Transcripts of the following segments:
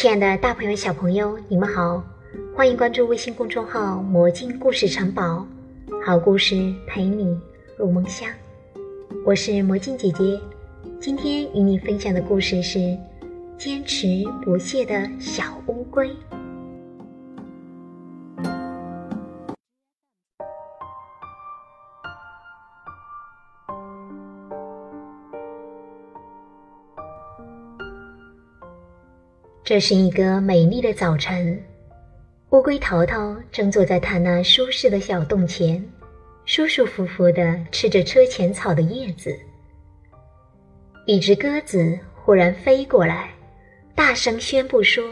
亲爱的，大朋友、小朋友，你们好，欢迎关注微信公众号“魔镜故事城堡”，好故事陪你入梦乡。我是魔镜姐姐，今天与你分享的故事是《坚持不懈的小乌龟》。这是一个美丽的早晨，乌龟淘淘正坐在他那舒适的小洞前，舒舒服服地吃着车前草的叶子。一只鸽子忽然飞过来，大声宣布说：“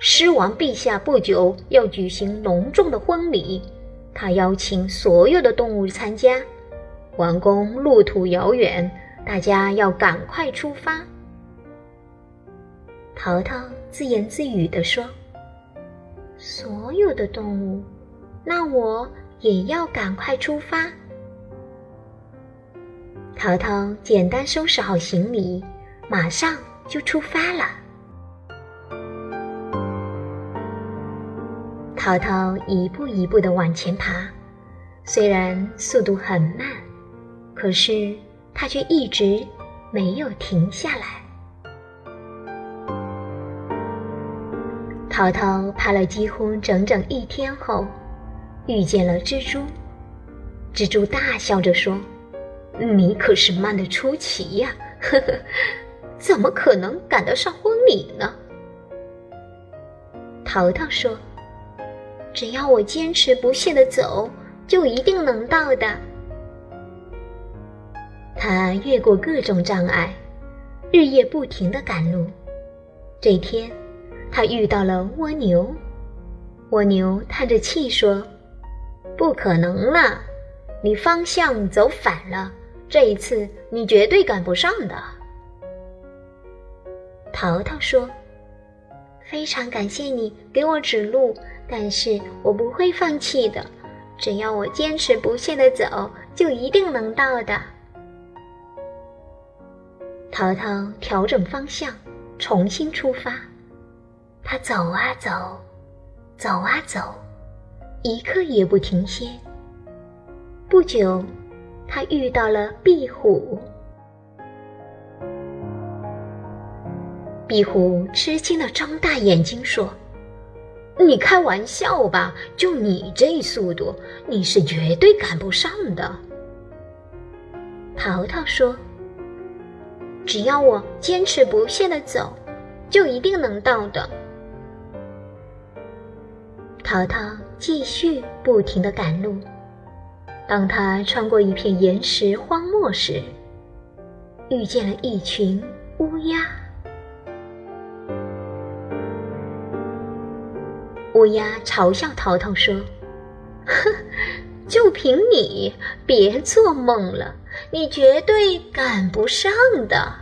狮王陛下不久要举行隆重的婚礼，他邀请所有的动物参加。王宫路途遥远，大家要赶快出发。”淘淘自言自语地说：“所有的动物，那我也要赶快出发。”淘淘简单收拾好行李，马上就出发了。淘淘一步一步的往前爬，虽然速度很慢，可是他却一直没有停下来。淘淘爬了几乎整整一天后，遇见了蜘蛛。蜘蛛大笑着说：“你可是慢得出奇呀，呵呵，怎么可能赶得上婚礼呢？”淘淘说：“只要我坚持不懈的走，就一定能到的。”他越过各种障碍，日夜不停的赶路。这天。他遇到了蜗牛，蜗牛叹着气说：“不可能了，你方向走反了，这一次你绝对赶不上的。”淘淘说：“非常感谢你给我指路，但是我不会放弃的，只要我坚持不懈的走，就一定能到的。”淘淘调整方向，重新出发。他走啊走，走啊走，一刻也不停歇。不久，他遇到了壁虎。壁虎吃惊的张大眼睛说：“你开玩笑吧？就你这速度，你是绝对赶不上的。”淘淘说：“只要我坚持不懈的走，就一定能到的。”淘淘继续不停地赶路。当他穿过一片岩石荒漠时，遇见了一群乌鸦。乌鸦嘲笑淘淘说：“哼，就凭你，别做梦了，你绝对赶不上的。”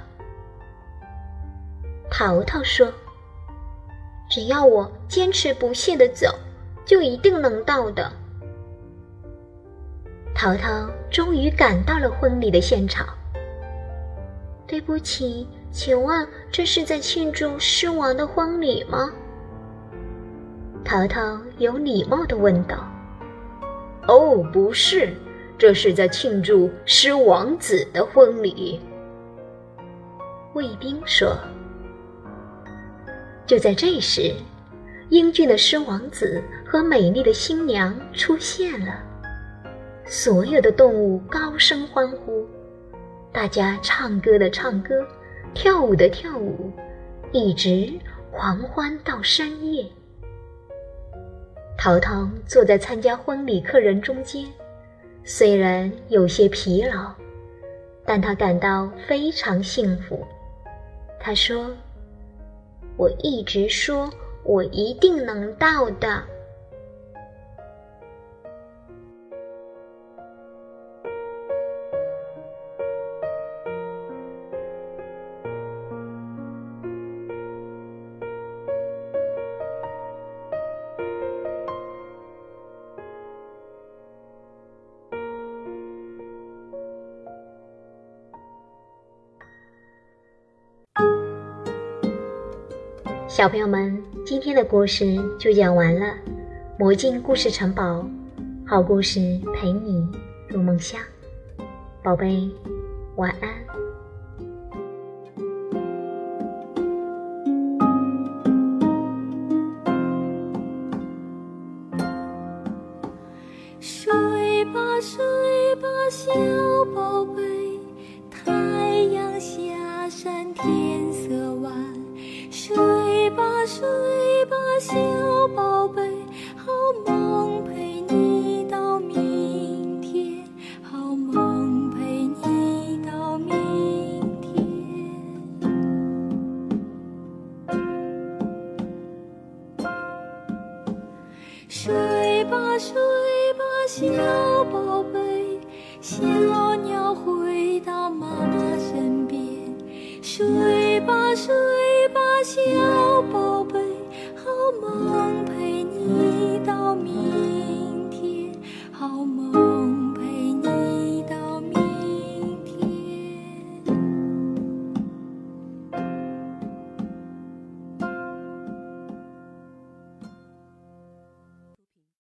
淘淘说：“只要我坚持不懈地走。”就一定能到的。淘淘终于赶到了婚礼的现场。对不起，请问这是在庆祝狮王的婚礼吗？淘淘有礼貌的问道。哦，不是，这是在庆祝狮王子的婚礼。卫兵说。就在这时。英俊的狮王子和美丽的新娘出现了，所有的动物高声欢呼，大家唱歌的唱歌，跳舞的跳舞，一直狂欢到深夜。淘淘坐在参加婚礼客人中间，虽然有些疲劳，但他感到非常幸福。他说：“我一直说。”我一定能到的。小朋友们，今天的故事就讲完了。魔镜故事城堡，好故事陪你入梦乡。宝贝，晚安。睡吧，睡吧，小宝贝，太阳下山天色晚。睡吧睡吧小宝贝好梦陪你到明天好梦陪你到明天。睡吧睡吧小宝贝小